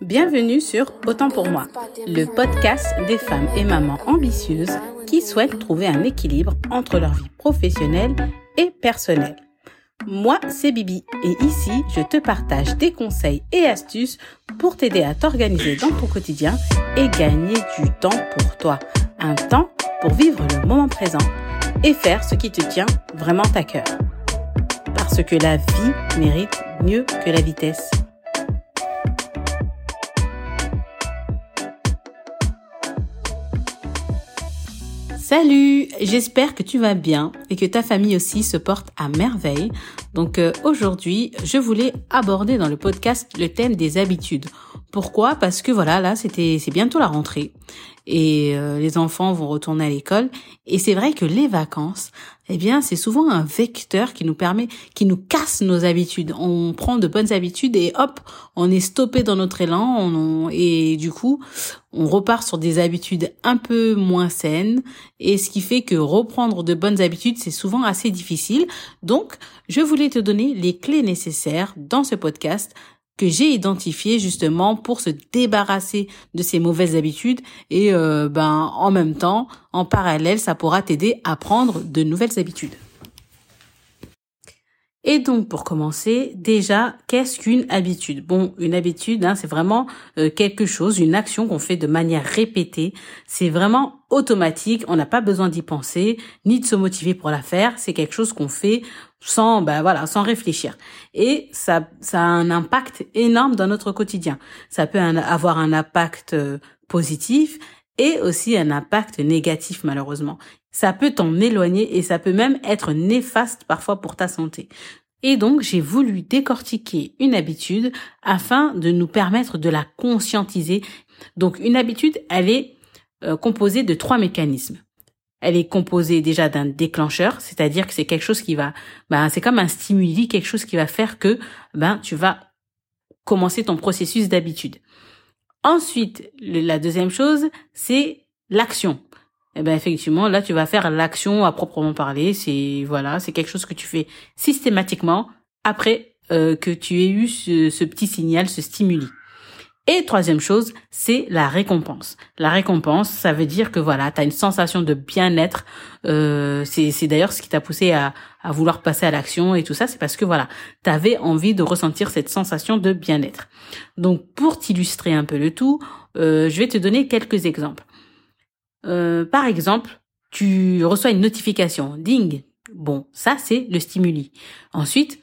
Bienvenue sur Autant pour moi, le podcast des femmes et mamans ambitieuses qui souhaitent trouver un équilibre entre leur vie professionnelle et personnelle. Moi, c'est Bibi et ici, je te partage des conseils et astuces pour t'aider à t'organiser dans ton quotidien et gagner du temps pour toi. Un temps pour vivre le moment présent et faire ce qui te tient vraiment à cœur. Parce que la vie mérite mieux que la vitesse. Salut, j'espère que tu vas bien et que ta famille aussi se porte à merveille. Donc euh, aujourd'hui, je voulais aborder dans le podcast le thème des habitudes. Pourquoi? Parce que voilà, là c'était c'est bientôt la rentrée. Et euh, les enfants vont retourner à l'école. Et c'est vrai que les vacances, eh bien, c'est souvent un vecteur qui nous permet, qui nous casse nos habitudes. On prend de bonnes habitudes et hop, on est stoppé dans notre élan. Et du coup, on repart sur des habitudes un peu moins saines. Et ce qui fait que reprendre de bonnes habitudes, c'est souvent assez difficile. Donc, je voulais te donner les clés nécessaires dans ce podcast que j'ai identifié justement pour se débarrasser de ces mauvaises habitudes et euh, ben en même temps en parallèle ça pourra t'aider à prendre de nouvelles habitudes. Et donc pour commencer, déjà, qu'est-ce qu'une habitude? Bon, une habitude, hein, c'est vraiment euh, quelque chose, une action qu'on fait de manière répétée. C'est vraiment automatique, on n'a pas besoin d'y penser, ni de se motiver pour la faire. C'est quelque chose qu'on fait sans, ben voilà, sans réfléchir. Et ça, ça a un impact énorme dans notre quotidien. Ça peut avoir un impact euh, positif et aussi un impact négatif malheureusement. Ça peut t'en éloigner et ça peut même être néfaste parfois pour ta santé. Et donc, j'ai voulu décortiquer une habitude afin de nous permettre de la conscientiser. Donc, une habitude, elle est euh, composée de trois mécanismes. Elle est composée déjà d'un déclencheur, c'est-à-dire que c'est quelque chose qui va, ben, c'est comme un stimuli, quelque chose qui va faire que, ben, tu vas commencer ton processus d'habitude. Ensuite, la deuxième chose, c'est l'action. Eh ben effectivement là tu vas faire l'action à proprement parler. C'est voilà c'est quelque chose que tu fais systématiquement après euh, que tu aies eu ce, petit signal ce stimuli et troisième chose c'est la récompense. La récompense ça veut dire que voilà tu as une sensation de bien-être. Euh, c'est d'ailleurs ce qui t'a poussé à vouloir passer à l'action et tout ça c'est parce que voilà tu avais envie de ressentir cette sensation de bien-être. Donc pour t'illustrer un peu le tout euh, je vais te donner quelques exemples. Euh, par exemple, tu reçois une notification, ding. Bon, ça c'est le stimuli. Ensuite,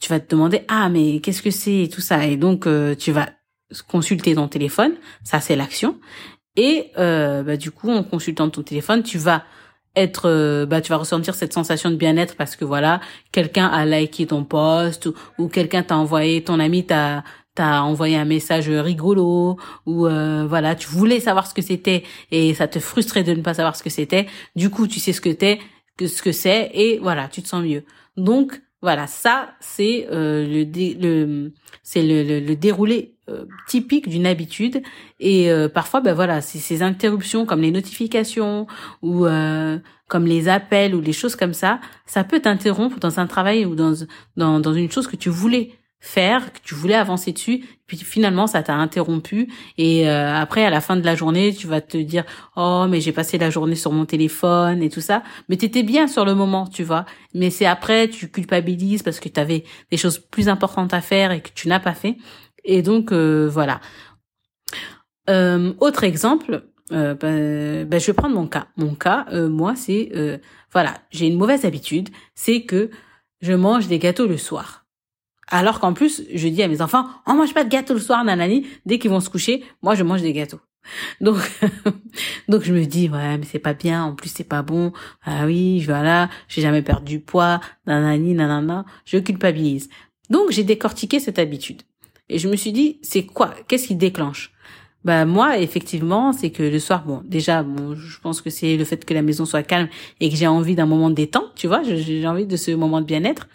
tu vas te demander ah mais qu'est-ce que c'est et tout ça? Et donc tu vas consulter ton téléphone, ça c'est l'action. Et euh, bah, du coup, en consultant ton téléphone, tu vas être bah tu vas ressentir cette sensation de bien-être parce que voilà quelqu'un a liké ton post ou, ou quelqu'un t'a envoyé ton ami t'a t'as envoyé un message rigolo ou euh, voilà, tu voulais savoir ce que c'était et ça te frustrait de ne pas savoir ce que c'était. Du coup, tu sais ce que t'es, que ce que c'est et voilà, tu te sens mieux. Donc voilà, ça c'est euh, le, le c'est le, le, déroulé euh, typique d'une habitude. Et parfois ben voilà, c'est ces interruptions comme les notifications ou comme les appels ou les choses comme ça, ça peut t'interrompre dans un travail ou dans dans dans une chose que tu voulais faire, que tu voulais avancer dessus, puis finalement ça t'a interrompu et euh, après à la fin de la journée tu vas te dire oh mais j'ai passé la journée sur mon téléphone et tout ça, mais t'étais bien sur le moment tu vois, mais c'est après tu culpabilises parce que tu avais des choses plus importantes à faire et que tu n'as pas fait et donc euh, voilà. Euh, autre exemple, ben, ben, je vais prendre mon cas. Mon cas, moi c'est voilà j'ai une mauvaise habitude, c'est que je mange des gâteaux le soir. Alors qu'en plus, je dis à mes enfants, on mange pas de gâteau le soir, nanani. Dès qu'ils vont se coucher, moi, je mange des gâteaux. Donc, donc je me dis, ouais, mais c'est pas bien. En plus, c'est pas bon. Ah oui, voilà, j'ai jamais perdu du poids, nanani, nanana. Je culpabilise. Donc, j'ai décortiqué cette habitude. Et je me suis dit, c'est quoi? Qu'est-ce qui déclenche? Bah moi effectivement c'est que le soir bon déjà bon je pense que c'est le fait que la maison soit calme et que j'ai envie d'un moment de détente tu vois j'ai envie de ce moment de bien-être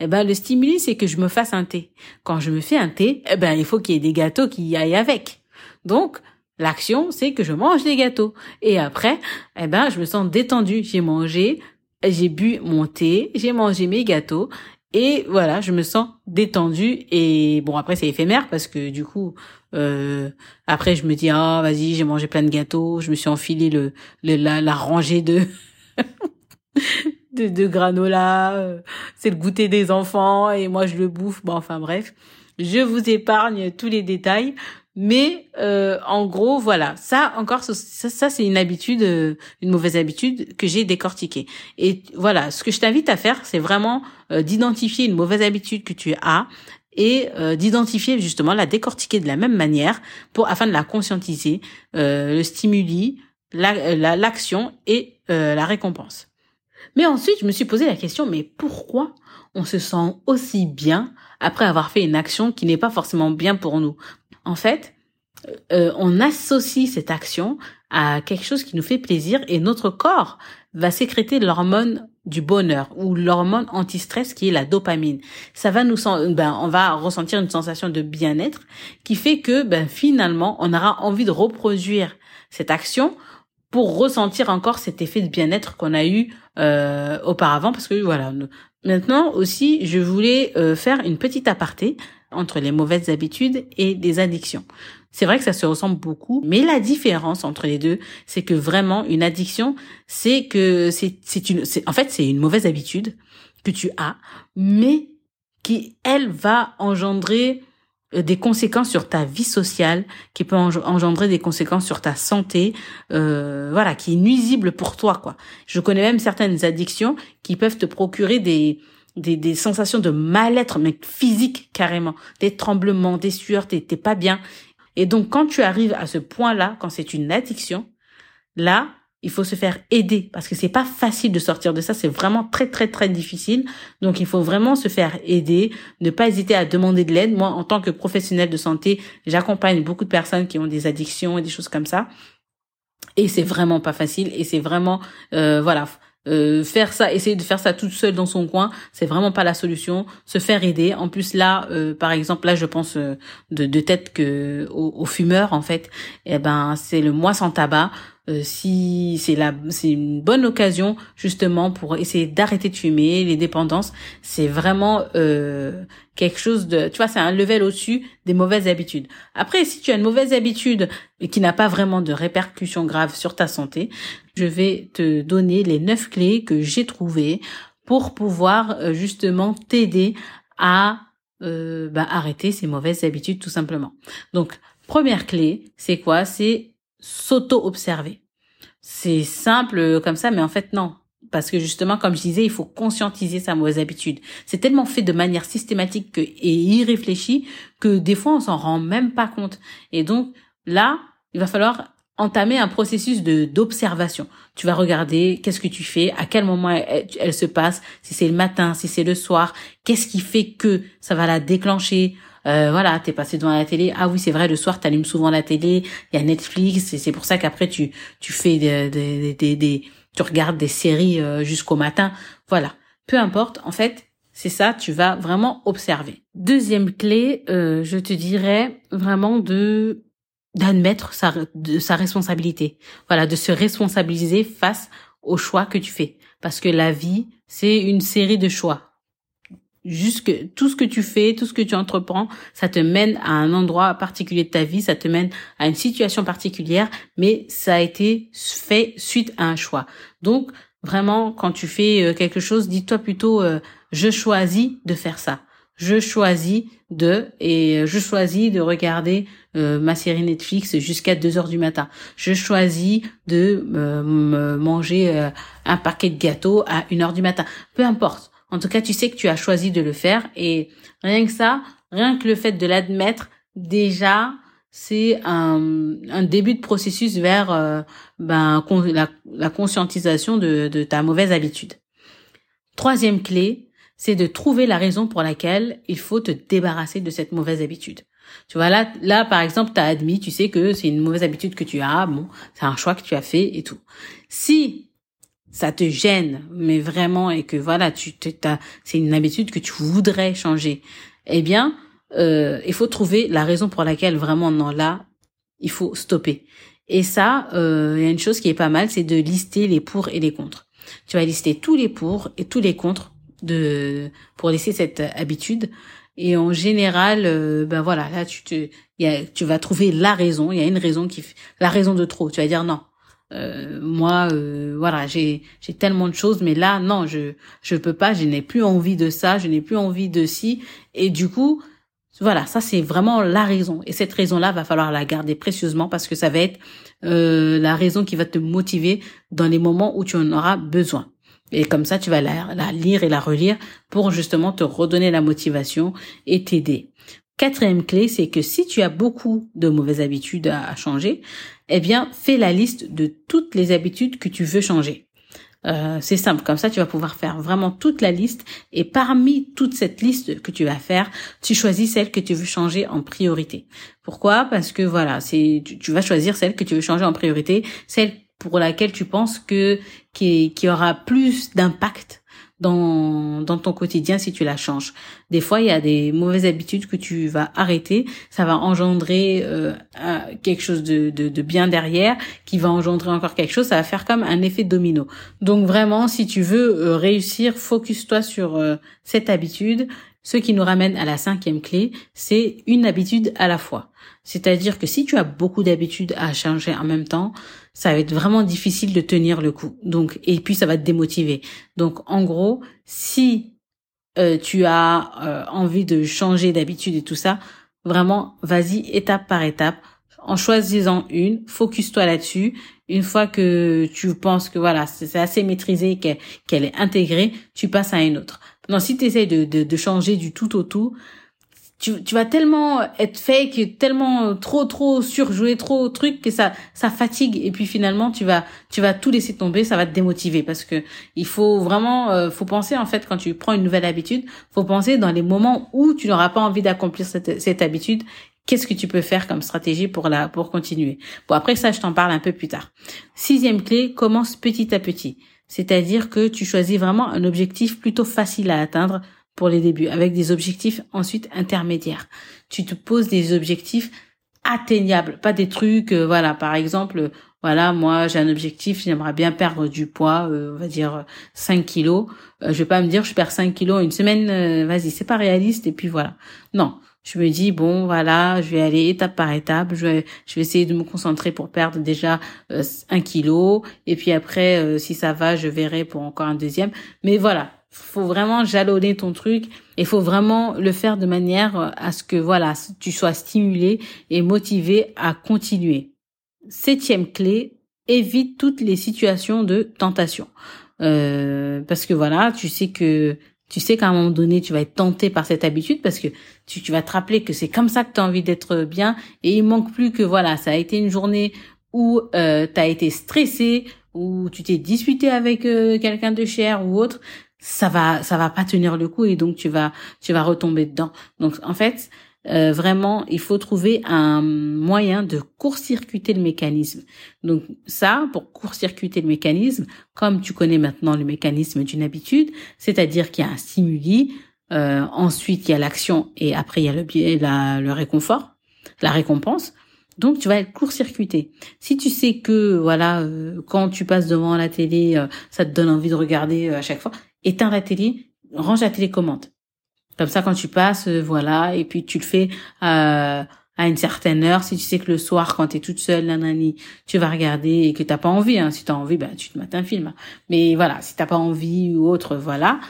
eh ben le stimuli c'est que je me fasse un thé. Quand je me fais un thé, eh ben il faut qu'il y ait des gâteaux qui y aillent avec. Donc l'action c'est que je mange des gâteaux. Et après eh ben je me sens détendue, j'ai mangé, j'ai bu mon thé, j'ai mangé mes gâteaux. Et voilà, je me sens détendue. Et bon après c'est éphémère parce que du coup euh, après je me dis ah vas-y j'ai mangé plein de gâteaux, je me suis enfilé le, le la, la rangée de de, granola, euh, c'est le goûter des enfants et moi je le bouffe. Bon enfin bref, je vous épargne tous les détails. Mais euh, en gros, voilà, ça encore, ça, c'est une habitude, euh, une mauvaise habitude que j'ai décortiquée. Et voilà, ce que je t'invite à faire, c'est vraiment d'identifier une mauvaise habitude que tu as et d'identifier justement la décortiquer de la même manière pour afin de la conscientiser, le stimuli, l'action et la récompense. Mais ensuite, je me suis posé la question, mais pourquoi on se sent aussi bien après avoir fait une action qui n'est pas forcément bien pour nous? En fait, euh, on associe cette action à quelque chose qui nous fait plaisir et notre corps va sécréter l'hormone du bonheur ou l'hormone anti-stress qui est la dopamine. Ça va nous ben on va ressentir une sensation de bien-être qui fait que ben finalement on aura envie de reproduire cette action pour ressentir encore cet effet de bien-être qu'on a eu euh, auparavant parce que voilà maintenant aussi je voulais euh, faire une petite aparté entre les mauvaises habitudes et des addictions. C'est vrai que ça se ressemble beaucoup, mais la différence entre les deux, c'est que vraiment une addiction, c'est que c'est c'est une c'est en fait c'est une mauvaise habitude que tu as, mais qui elle va engendrer des conséquences sur ta vie sociale, qui peut engendrer des conséquences sur ta santé, euh, voilà, qui est nuisible pour toi, quoi. Je connais même certaines addictions qui peuvent te procurer des des, des sensations de mal-être, mais physique carrément, des tremblements, des sueurs, t'es pas bien. Et donc quand tu arrives à ce point-là, quand c'est une addiction, là, il faut se faire aider parce que c'est pas facile de sortir de ça, c'est vraiment très très très difficile. Donc il faut vraiment se faire aider, ne pas hésiter à demander de l'aide. Moi en tant que professionnel de santé, j'accompagne beaucoup de personnes qui ont des addictions et des choses comme ça. Et c'est vraiment pas facile et c'est vraiment euh, voilà, euh, faire ça, essayer de faire ça toute seule dans son coin, c'est vraiment pas la solution. Se faire aider. En plus là, euh, par exemple, là je pense euh, de, de, tête que aux, fumeurs en fait, eh ben c'est le mois sans tabac. Euh, si c'est la c'est une bonne occasion justement pour essayer d'arrêter de fumer les dépendances c'est vraiment euh, quelque chose de tu vois c'est un level au-dessus des mauvaises habitudes. Après si tu as une mauvaise habitude qui n'a pas vraiment de répercussions graves sur ta santé je vais te donner les neuf clés que j'ai trouvées pour pouvoir euh, justement t'aider à bah, arrêter ces mauvaises habitudes tout simplement. Donc première clé c'est quoi? C'est s'auto-observer. C'est simple comme ça, mais en fait non. Parce que justement, comme je disais, il faut conscientiser sa mauvaise habitude. C'est tellement fait de manière systématique que, et irréfléchie que des fois on s'en rend même pas compte. Et donc là, il va falloir entamer un processus de d'observation. Tu vas regarder qu'est-ce que tu fais, à quel moment elle se passe, si c'est le matin, si c'est le soir, qu'est-ce qui fait que ça va la déclencher, euh, voilà, t'es passé devant la télé. Ah oui, c'est vrai, le soir, t'allumes souvent la télé. Il y a Netflix, et c'est pour ça qu'après tu tu fais des, des, des, des tu regardes des séries euh, jusqu'au matin. Voilà, peu importe. En fait, c'est ça. Tu vas vraiment observer. Deuxième clé, euh, je te dirais vraiment de d'admettre sa de sa responsabilité. Voilà, de se responsabiliser face aux choix que tu fais, parce que la vie, c'est une série de choix juste tout ce que tu fais, tout ce que tu entreprends, ça te mène à un endroit particulier de ta vie, ça te mène à une situation particulière, mais ça a été fait suite à un choix. Donc vraiment, quand tu fais euh, quelque chose, dis-toi plutôt euh, je choisis de faire ça. Je choisis de et euh, je choisis de regarder ma série Netflix jusqu'à 2 heures du matin. Je choisis de manger un paquet de gâteaux à 1 heure du matin. Peu importe en tout cas, tu sais que tu as choisi de le faire et rien que ça, rien que le fait de l'admettre, déjà, c'est un, début de processus vers euh, ben, la, conscientisation de, de ta mauvaise habitude. Troisième clé, c'est de trouver la raison pour laquelle il faut te débarrasser de cette mauvaise habitude. Tu vois, là, là, par exemple, tu as admis, tu sais que c'est une mauvaise habitude que tu as, bon, c'est un choix que tu as fait et tout. Si ça te gêne, mais vraiment, et que voilà, tu t'as, c'est une habitude que tu voudrais changer, eh bien, euh, il faut trouver la raison pour laquelle vraiment non là, il faut stopper. Et ça, euh, il y a une chose qui est pas mal, c'est de lister les pour et les contre. Tu vas lister tous les pour et tous les contre de pour laisser cette habitude. Et en général, euh, ben voilà, là tu te, y a, tu vas trouver la raison. Il y a une raison qui, la raison de trop. Tu vas dire non. Euh, moi, euh, voilà, j'ai j'ai tellement de choses, mais là, non, je je peux pas. Je n'ai plus envie de ça. Je n'ai plus envie de ci. Et du coup, voilà, ça c'est vraiment la raison. Et cette raison-là, va falloir la garder précieusement parce que ça va être euh, la raison qui va te motiver dans les moments où tu en auras besoin. Et comme ça, tu vas la, la lire et la relire pour justement te redonner la motivation et t'aider. Quatrième clé, c'est que si tu as beaucoup de mauvaises habitudes à changer, eh bien, fais la liste de toutes les habitudes que tu veux changer. Euh, c'est simple, comme ça tu vas pouvoir faire vraiment toute la liste et parmi toute cette liste que tu vas faire, tu choisis celle que tu veux changer en priorité. Pourquoi? Parce que voilà, c'est tu, vas choisir celle que tu veux changer en priorité, celle pour laquelle tu penses que qui, qui aura plus d'impact dans, ton quotidien si tu la changes. Des fois, il y a des mauvaises habitudes que tu vas arrêter. Ça va engendrer euh, quelque chose de, de, de, bien derrière, qui va engendrer encore quelque chose. Ça va faire comme un effet domino. Donc vraiment, si tu veux euh, réussir, focus-toi sur euh, cette habitude. Ce qui nous ramène à la cinquième clé, c'est une habitude à la fois. C'est-à-dire que si tu as beaucoup d'habitudes à changer en même temps, ça va être vraiment difficile de tenir le coup. Donc et puis ça va te démotiver. Donc en gros, si euh, tu as euh, envie de changer d'habitude et tout ça, vraiment vas-y étape par étape en choisissant une, focus-toi là-dessus. Une fois que tu penses que voilà, c'est assez maîtrisé, qu'elle est intégrée, tu passes à une autre. Non, si tu essaies de, de, de changer du tout au tout, tu, tu vas tellement être fake, tellement trop trop surjouer, trop truc que ça ça fatigue et puis finalement tu vas tu vas tout laisser tomber, ça va te démotiver parce que il faut vraiment euh, faut penser en fait quand tu prends une nouvelle habitude, faut penser dans les moments où tu n'auras pas envie d'accomplir cette cette habitude, qu'est-ce que tu peux faire comme stratégie pour la pour continuer. Bon après ça je t'en parle un peu plus tard. Sixième clé, commence petit à petit. C'est-à-dire que tu choisis vraiment un objectif plutôt facile à atteindre pour les débuts, avec des objectifs ensuite intermédiaires. Tu te poses des objectifs atteignables, pas des trucs, euh, voilà, par exemple, voilà, moi j'ai un objectif, j'aimerais bien perdre du poids, euh, on va dire 5 kilos. Euh, je vais pas me dire je perds 5 kilos une semaine, vas-y, c'est pas réaliste et puis voilà. Non, je me dis bon voilà, je vais aller étape par étape, je vais je vais essayer de me concentrer pour perdre déjà un kilo et puis après si ça va, je verrai pour encore un deuxième. Mais voilà, faut vraiment jalonner ton truc et faut vraiment le faire de manière euh, à ce que voilà tu sois stimulé et motivé à continuer. Septième clé, évite toutes les situations de tentation euh, parce que voilà tu sais que tu sais qu'à un moment donné tu vas être tenté par cette habitude parce que tu, vas te rappeler que c'est comme ça que tu as envie d'être bien et il manque plus que voilà ça a été une journée où euh, tu as été stressé ou tu t'es disputé avec euh, quelqu'un de cher ou autre ça va ça va pas tenir le coup et donc tu vas tu vas retomber dedans. Donc en fait, euh, vraiment, il faut trouver un moyen de court-circuiter le mécanisme. Donc ça, pour court-circuiter le mécanisme, comme tu connais maintenant le mécanisme d'une habitude, c'est-à-dire qu'il y a un stimuli, euh, ensuite il y a l'action et après il y a le, la, le réconfort, la récompense. Donc tu vas être court-circuité. Si tu sais que voilà, euh, quand tu passes devant la télé, euh, ça te donne envie de regarder à chaque fois, éteins la télé, range la télécommande. Comme ça, quand tu passes, euh, voilà, et puis tu le fais euh, à une certaine heure. Si tu sais que le soir, quand tu es toute seule, nanani, tu vas regarder et que t'as pas envie. Hein. Si tu as envie, ben, tu te mets un film. Mais voilà, si t'as pas envie ou autre, voilà.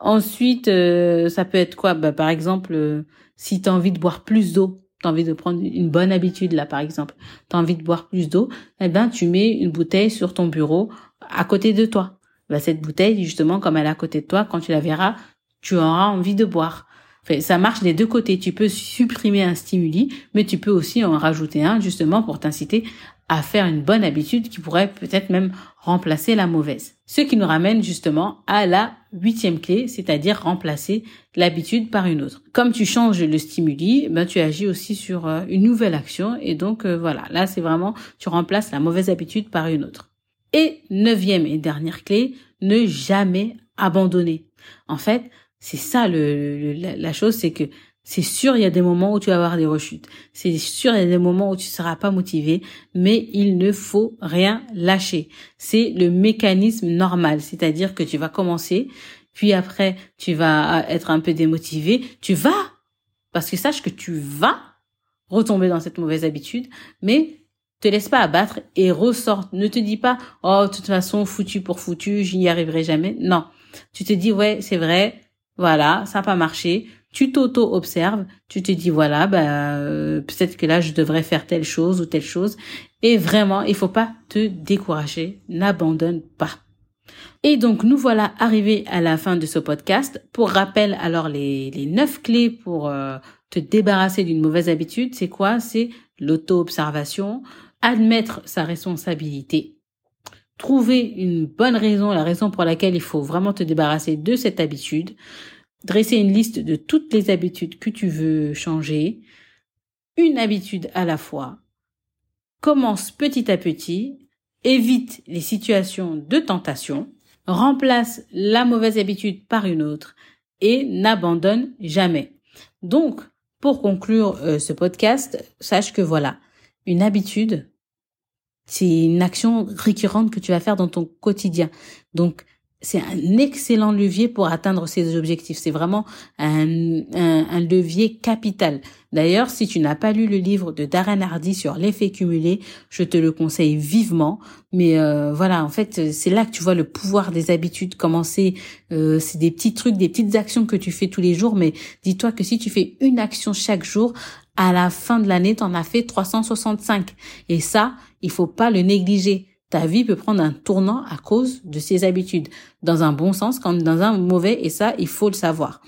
Ensuite, euh, ça peut être quoi? Bah, Par exemple, si tu as envie de boire plus d'eau, tu as envie de prendre une bonne habitude là, par exemple, tu as envie de boire plus d'eau, eh ben, tu mets une bouteille sur ton bureau à côté de toi bah, cette bouteille, justement, comme elle est à côté de toi, quand tu la verras, tu auras envie de boire. Enfin, ça marche des deux côtés. Tu peux supprimer un stimuli, mais tu peux aussi en rajouter un, justement, pour t'inciter à faire une bonne habitude qui pourrait peut-être même remplacer la mauvaise. Ce qui nous ramène justement à la huitième clé, c'est-à-dire remplacer l'habitude par une autre. Comme tu changes le stimuli, ben tu agis aussi sur euh, une nouvelle action et donc euh, voilà, là c'est vraiment tu remplaces la mauvaise habitude par une autre. Et neuvième et dernière clé, ne jamais abandonner. En fait, c'est ça le, la chose, c'est que c'est sûr, il y a des moments où tu vas avoir des rechutes. C'est sûr, il y a des moments où tu seras pas motivé, mais il ne faut rien lâcher. C'est le mécanisme normal, c'est-à-dire que tu vas commencer, puis après tu vas être un peu démotivé, tu vas, parce que sache que tu vas retomber dans cette mauvaise habitude, mais te laisse pas abattre et ressort. Ne te dis pas, oh, de toute façon, foutu pour foutu, je n'y arriverai jamais. Non. Tu te dis, ouais, c'est vrai, voilà, ça n'a pas marché. Tu t'auto-observes, tu te dis, voilà, bah, euh, peut-être que là, je devrais faire telle chose ou telle chose. Et vraiment, il faut pas te décourager. N'abandonne pas. Et donc, nous voilà arrivés à la fin de ce podcast. Pour rappel, alors, les, neuf clés pour euh, te débarrasser d'une mauvaise habitude, c'est quoi? C'est l'auto-observation, admettre sa responsabilité, trouver une bonne raison, la raison pour laquelle il faut vraiment te débarrasser de cette habitude, dresser une liste de toutes les habitudes que tu veux changer, une habitude à la fois, commence petit à petit, évite les situations de tentation, remplace la mauvaise habitude par une autre et n'abandonne jamais. Donc, pour conclure euh, ce podcast, sache que voilà, une habitude, c'est une action récurrente que tu vas faire dans ton quotidien. Donc, c'est un excellent levier pour atteindre ces objectifs. C'est vraiment un, un, levier capital. D'ailleurs, si tu n'as pas lu le livre de Darren Hardy sur l'effet cumulé, je te le conseille vivement. Mais euh, voilà, en fait, c'est là que tu vois le pouvoir des habitudes commencer. Euh, c'est des petits trucs, des petites actions que tu fais tous les jours. Mais dis-toi que si tu fais une action chaque jour, à la fin de l'année, tu en as fait 365. Et ça, il faut pas le négliger. Ta vie peut prendre un tournant à cause de ces habitudes, dans un bon sens comme dans un mauvais, et ça, il faut le savoir.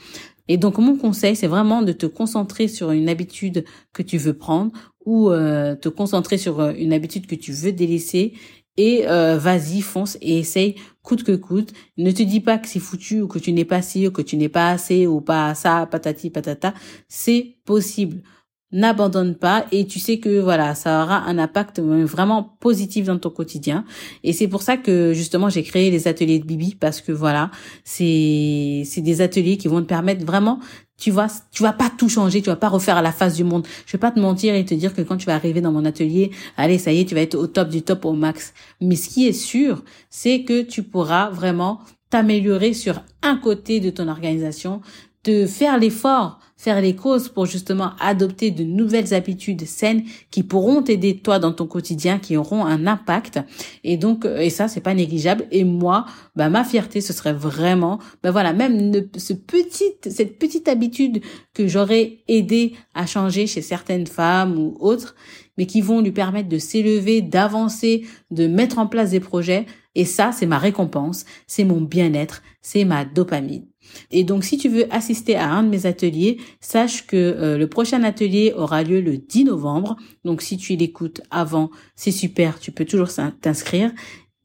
Et donc mon conseil, c'est vraiment de te concentrer sur une habitude que tu veux prendre ou euh, te concentrer sur euh, une habitude que tu veux délaisser et euh, vas-y, fonce et essaye coûte que coûte. Ne te dis pas que c'est foutu ou que tu n'es pas si ou que tu n'es pas assez ou pas ça, patati patata. C'est possible n'abandonne pas et tu sais que voilà ça aura un impact vraiment positif dans ton quotidien. Et c'est pour ça que justement j'ai créé les ateliers de Bibi parce que voilà c'est c'est des ateliers qui vont te permettre vraiment tu vois tu vas pas tout changer tu vas pas refaire à la face du monde. Je vais pas te mentir et te dire que quand tu vas arriver dans mon atelier allez ça y est tu vas être au top du top au max. Mais ce qui est sûr c'est que tu pourras vraiment t'améliorer sur un côté de ton organisation de faire l'effort faire les causes pour justement adopter de nouvelles habitudes saines qui pourront t'aider toi dans ton quotidien, qui auront un impact. Et donc, euh, et ça, c'est pas négligeable. Et moi, bah, ma fierté, ce serait vraiment, bah voilà, même ce petite, cette petite habitude que j'aurais aidé à changer chez certaines femmes ou autres, mais qui vont lui permettre de s'élever, d'avancer, de mettre en place des projets. Et ça, c'est ma récompense, c'est mon bien-être, c'est ma dopamine. Et donc, si tu veux assister à un de mes ateliers, sache que euh, le prochain atelier aura lieu le 10 novembre. Donc, si tu l'écoutes avant, c'est super, tu peux toujours t'inscrire.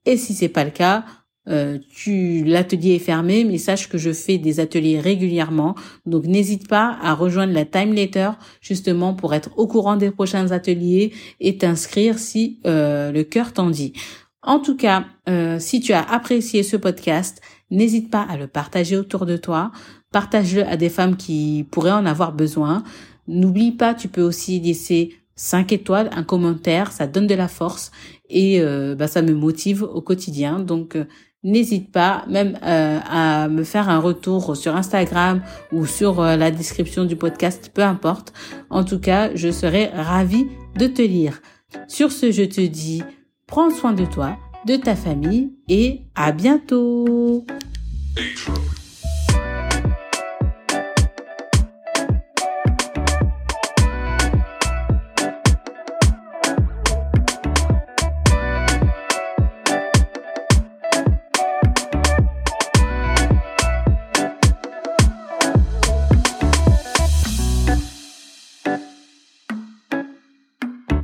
Et si c'est pas le cas, euh, l'atelier est fermé, mais sache que je fais des ateliers régulièrement. Donc, n'hésite pas à rejoindre la time letter justement pour être au courant des prochains ateliers et t'inscrire si euh, le cœur t'en dit. En tout cas, si tu as apprécié ce podcast, N'hésite pas à le partager autour de toi. Partage-le à des femmes qui pourraient en avoir besoin. N'oublie pas, tu peux aussi laisser 5 étoiles, un commentaire, ça donne de la force et euh, bah, ça me motive au quotidien. Donc euh, n'hésite pas même euh, à me faire un retour sur Instagram ou sur la description du podcast, peu importe. En tout cas, je serai ravie de te lire. Sur ce, je te dis, prends soin de toi, de ta famille et à bientôt. Adrian.